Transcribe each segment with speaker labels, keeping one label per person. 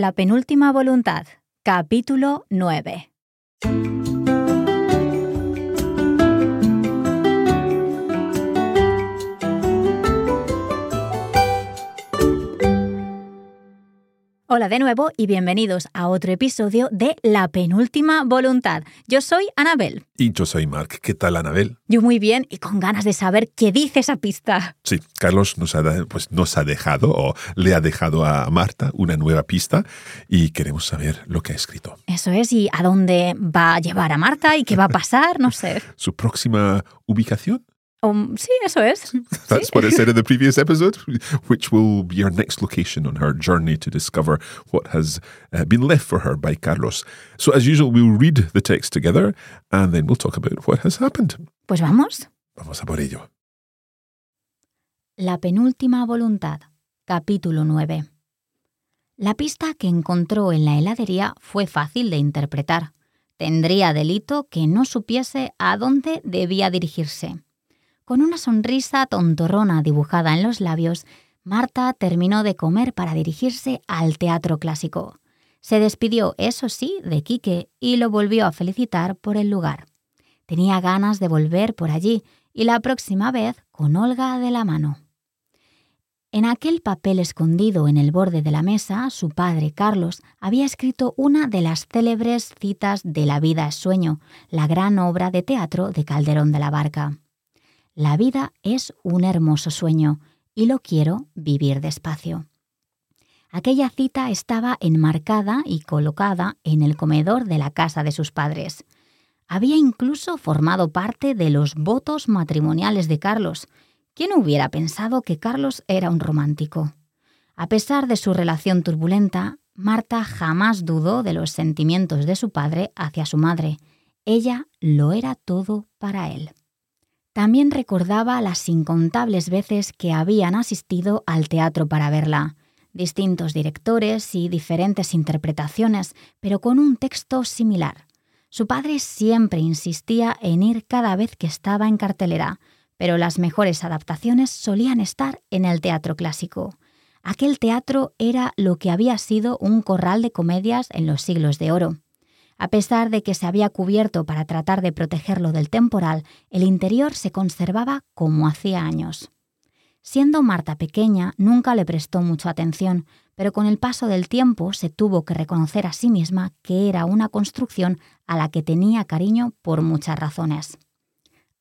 Speaker 1: La penúltima voluntad, capítulo 9. Hola de nuevo y bienvenidos a otro episodio de La penúltima voluntad. Yo soy Anabel.
Speaker 2: Y yo soy Mark. ¿Qué tal, Anabel?
Speaker 1: Yo muy bien y con ganas de saber qué dice esa pista.
Speaker 2: Sí, Carlos nos ha, pues, nos ha dejado o le ha dejado a Marta una nueva pista y queremos saber lo que ha escrito.
Speaker 1: Eso es, y a dónde va a llevar a Marta y qué va a pasar, no sé.
Speaker 2: ¿Su próxima ubicación?
Speaker 1: Um, sí, eso es.
Speaker 2: That's what it said in the previous episode, which will be our next location on her journey to discover what has uh, been left for her by Carlos. So, as usual, we'll read the text together and then we'll talk about what has happened.
Speaker 1: Pues vamos.
Speaker 2: Vamos a por ello.
Speaker 1: La penúltima voluntad, capítulo 9. La pista que encontró en la heladería fue fácil de interpretar. Tendría delito que no supiese a dónde debía dirigirse. Con una sonrisa tontorrona dibujada en los labios, Marta terminó de comer para dirigirse al teatro clásico. Se despidió, eso sí, de Quique y lo volvió a felicitar por el lugar. Tenía ganas de volver por allí y la próxima vez con Olga de la mano. En aquel papel escondido en el borde de la mesa, su padre, Carlos, había escrito una de las célebres citas de La vida es sueño, la gran obra de teatro de Calderón de la Barca. La vida es un hermoso sueño y lo quiero vivir despacio. Aquella cita estaba enmarcada y colocada en el comedor de la casa de sus padres. Había incluso formado parte de los votos matrimoniales de Carlos. ¿Quién hubiera pensado que Carlos era un romántico? A pesar de su relación turbulenta, Marta jamás dudó de los sentimientos de su padre hacia su madre. Ella lo era todo para él. También recordaba las incontables veces que habían asistido al teatro para verla, distintos directores y diferentes interpretaciones, pero con un texto similar. Su padre siempre insistía en ir cada vez que estaba en cartelera, pero las mejores adaptaciones solían estar en el teatro clásico. Aquel teatro era lo que había sido un corral de comedias en los siglos de oro. A pesar de que se había cubierto para tratar de protegerlo del temporal, el interior se conservaba como hacía años. Siendo Marta pequeña, nunca le prestó mucha atención, pero con el paso del tiempo se tuvo que reconocer a sí misma que era una construcción a la que tenía cariño por muchas razones.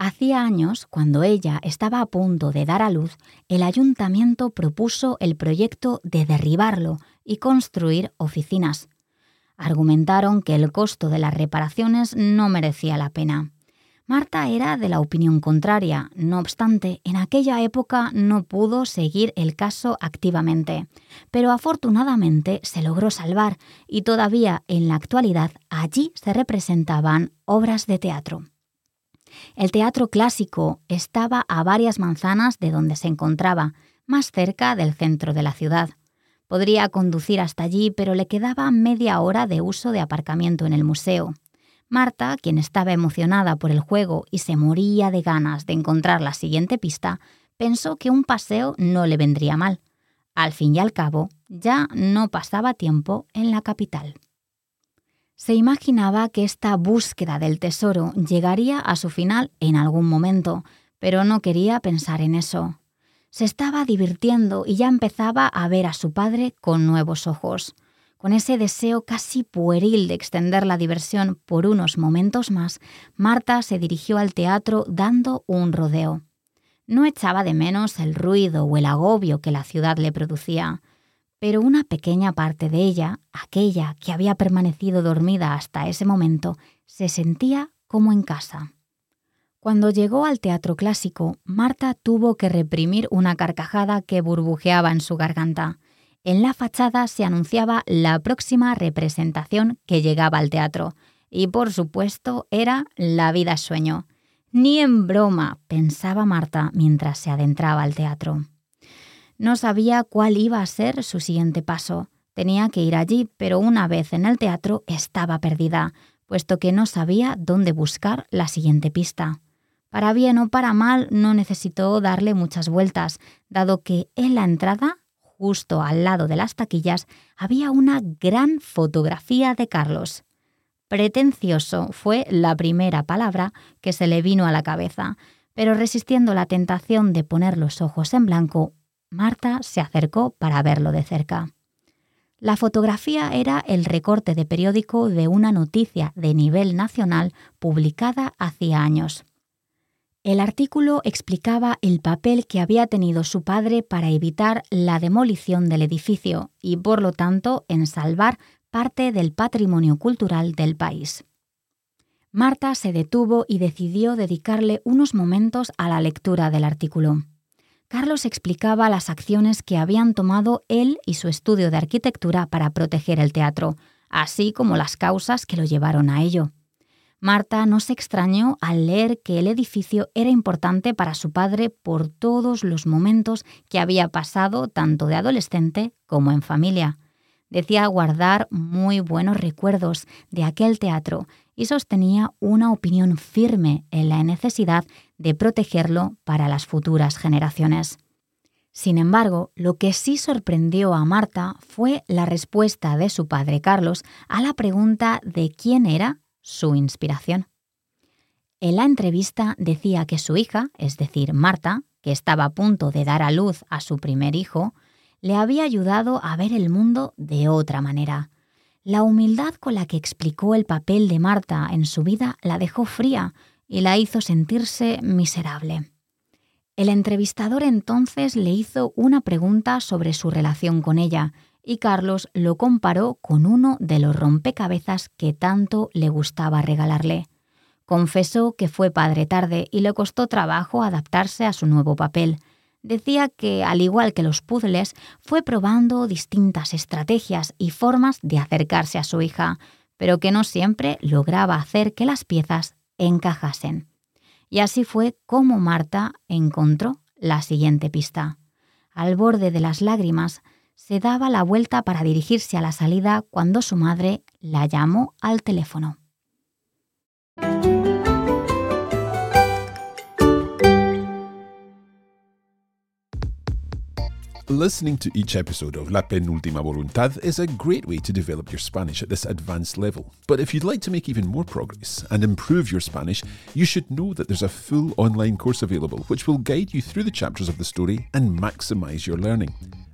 Speaker 1: Hacía años, cuando ella estaba a punto de dar a luz, el ayuntamiento propuso el proyecto de derribarlo y construir oficinas. Argumentaron que el costo de las reparaciones no merecía la pena. Marta era de la opinión contraria, no obstante, en aquella época no pudo seguir el caso activamente, pero afortunadamente se logró salvar y todavía en la actualidad allí se representaban obras de teatro. El teatro clásico estaba a varias manzanas de donde se encontraba, más cerca del centro de la ciudad. Podría conducir hasta allí, pero le quedaba media hora de uso de aparcamiento en el museo. Marta, quien estaba emocionada por el juego y se moría de ganas de encontrar la siguiente pista, pensó que un paseo no le vendría mal. Al fin y al cabo, ya no pasaba tiempo en la capital. Se imaginaba que esta búsqueda del tesoro llegaría a su final en algún momento, pero no quería pensar en eso. Se estaba divirtiendo y ya empezaba a ver a su padre con nuevos ojos. Con ese deseo casi pueril de extender la diversión por unos momentos más, Marta se dirigió al teatro dando un rodeo. No echaba de menos el ruido o el agobio que la ciudad le producía, pero una pequeña parte de ella, aquella que había permanecido dormida hasta ese momento, se sentía como en casa. Cuando llegó al teatro clásico, Marta tuvo que reprimir una carcajada que burbujeaba en su garganta. En la fachada se anunciaba la próxima representación que llegaba al teatro, y por supuesto era La vida sueño. Ni en broma, pensaba Marta mientras se adentraba al teatro. No sabía cuál iba a ser su siguiente paso. Tenía que ir allí, pero una vez en el teatro estaba perdida, puesto que no sabía dónde buscar la siguiente pista. Para bien o para mal, no necesitó darle muchas vueltas, dado que en la entrada, justo al lado de las taquillas, había una gran fotografía de Carlos. Pretencioso fue la primera palabra que se le vino a la cabeza, pero resistiendo la tentación de poner los ojos en blanco, Marta se acercó para verlo de cerca. La fotografía era el recorte de periódico de una noticia de nivel nacional publicada hacía años. El artículo explicaba el papel que había tenido su padre para evitar la demolición del edificio y, por lo tanto, en salvar parte del patrimonio cultural del país. Marta se detuvo y decidió dedicarle unos momentos a la lectura del artículo. Carlos explicaba las acciones que habían tomado él y su estudio de arquitectura para proteger el teatro, así como las causas que lo llevaron a ello. Marta no se extrañó al leer que el edificio era importante para su padre por todos los momentos que había pasado tanto de adolescente como en familia. Decía guardar muy buenos recuerdos de aquel teatro y sostenía una opinión firme en la necesidad de protegerlo para las futuras generaciones. Sin embargo, lo que sí sorprendió a Marta fue la respuesta de su padre Carlos a la pregunta de quién era su inspiración. En la entrevista decía que su hija, es decir, Marta, que estaba a punto de dar a luz a su primer hijo, le había ayudado a ver el mundo de otra manera, la humildad con la que explicó el papel de Marta en su vida la dejó fría y la hizo sentirse miserable. El entrevistador entonces le hizo una pregunta sobre su relación con ella y Carlos lo comparó con uno de los rompecabezas que tanto le gustaba regalarle. Confesó que fue padre tarde y le costó trabajo adaptarse a su nuevo papel, decía que, al igual que los puzzles, fue probando distintas estrategias y formas de acercarse a su hija, pero que no siempre lograba hacer que las piezas encajasen. Y así fue como Marta encontró la siguiente pista. Al borde de las lágrimas, se daba la vuelta para dirigirse a la salida cuando su madre la llamó al teléfono.
Speaker 2: Listening to each episode of La Penúltima Voluntad is a great way to develop your Spanish at this advanced level. But if you'd like to make even more progress and improve your Spanish, you should know that there's a full online course available which will guide you through the chapters of the story and maximize your learning.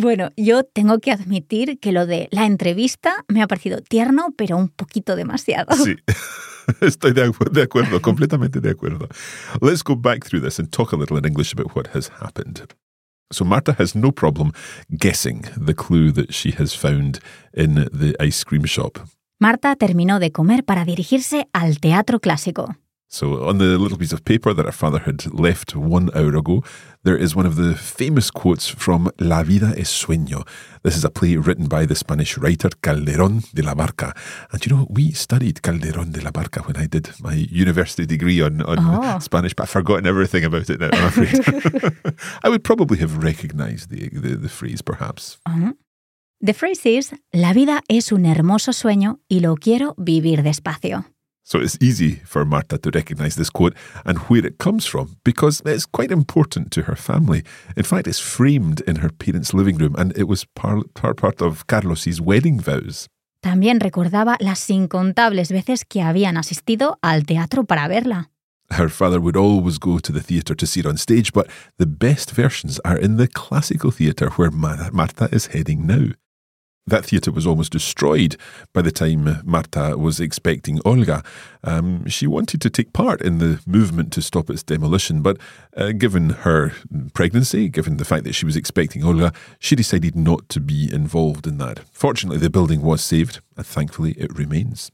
Speaker 1: Bueno, yo tengo que admitir que lo de la entrevista me ha parecido tierno, pero un poquito demasiado.
Speaker 2: Sí, estoy de, de acuerdo, completamente de acuerdo. Let's go back through this and talk a little in English about what has happened. So Marta has no problem guessing the clue that she has found in the ice cream shop.
Speaker 1: Marta terminó de comer para dirigirse al teatro clásico.
Speaker 2: So, on the little piece of paper that her father had left one hour ago, there is one of the famous quotes from La vida es sueño. This is a play written by the Spanish writer Calderón de la Barca. And you know, we studied Calderón de la Barca when I did my university degree on, on oh. Spanish, but I've forgotten everything about it now, I'm afraid. I would probably have recognized the, the, the phrase, perhaps.
Speaker 1: Uh-huh. The phrase is, La vida es un hermoso sueño y lo quiero vivir despacio.
Speaker 2: So it's easy for Marta to recognize this quote and where it comes from because it's quite important to her family. In fact, it's framed in her parents' living room and it was part, part of Carlos's wedding vows.
Speaker 1: También recordaba las incontables veces que habían asistido al teatro para verla.
Speaker 2: Her father would always go to the theatre to see it on stage, but the best versions are in the classical theatre where Marta is heading now. That theatre was almost destroyed by the time Marta was expecting Olga. Um, she wanted to take part in the movement to stop its demolition, but uh, given her pregnancy, given the fact that she was expecting Olga, she decided not to be involved in that. Fortunately, the building was saved, and thankfully, it remains.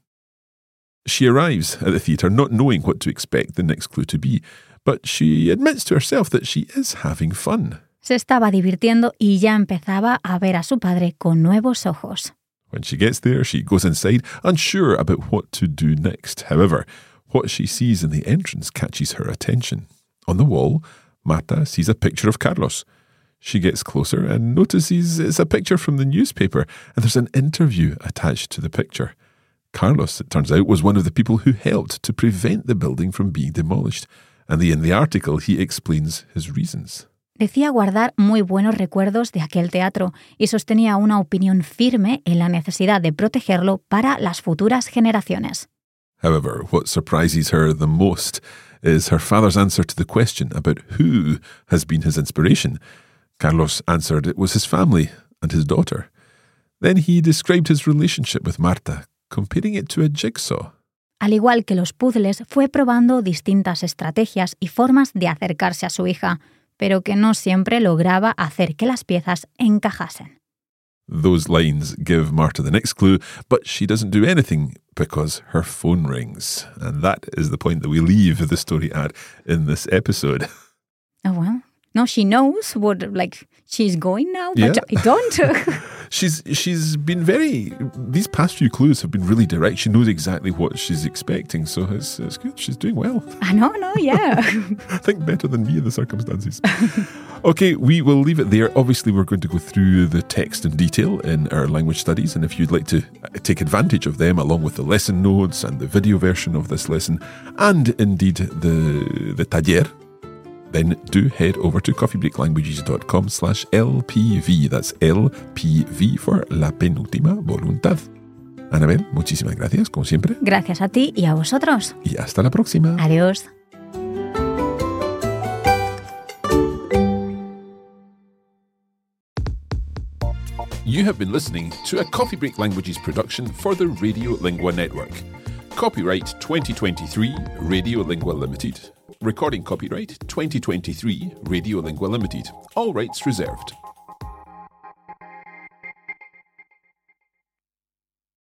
Speaker 2: She arrives at the theatre not knowing what to expect the next clue to be, but she admits to herself that she is having fun.
Speaker 1: Se estaba divirtiendo y ya empezaba a ver a su padre con nuevos ojos.
Speaker 2: When she gets there, she goes inside, unsure about what to do next. However, what she sees in the entrance catches her attention. On the wall, Marta sees a picture of Carlos. She gets closer and notices it's a picture from the newspaper, and there's an interview attached to the picture. Carlos, it turns out, was one of the people who helped to prevent the building from being demolished, and in the article he explains his reasons.
Speaker 1: Decía guardar muy buenos recuerdos de aquel teatro y sostenía una opinión firme en la necesidad de protegerlo para las futuras generaciones.
Speaker 2: However, what surprises her the most is her father's answer to the question about who has been his inspiration. Carlos answered it was his family and his daughter. Then he described his relationship with Marta, comparing it to a jigsaw.
Speaker 1: Al igual que los puzzles, fue probando distintas estrategias y formas de acercarse a su hija, pero que no siempre lograba hacer que las piezas encajasen.
Speaker 2: Those lines give Marta the next clue, but she doesn't do anything because her phone rings. And that is the point that we leave the story at in this episode.
Speaker 1: Oh, well. No, she knows what, like, she's going now, but
Speaker 2: Yeah.
Speaker 1: I don't.
Speaker 2: She's she's been very. These past few clues have been really direct. She knows exactly what she's expecting, so it's, it's good. She's doing well.
Speaker 1: ah, no, no, yeah.
Speaker 2: I think better than me in the circumstances. okay, we will leave it there. Obviously, we're going to go through the text in detail in our language studies, and if you'd like to uh, take advantage of them, along with the lesson notes and the video version of this lesson, and indeed the the taller, then do head over to coffeebreaklanguages.com slash LPV. That's LPV for La Penúltima Voluntad. Anabel, muchísimas gracias, como siempre,
Speaker 1: Gracias a ti y a vosotros.
Speaker 2: y hasta la próxima.
Speaker 1: Adiós.
Speaker 2: You have been listening to a Coffee Break Languages production for the Radio Lingua Network. Copyright 2023 Radio Lingua Limited. Recording copyright 2023 Radio Lingua Limited. All rights reserved.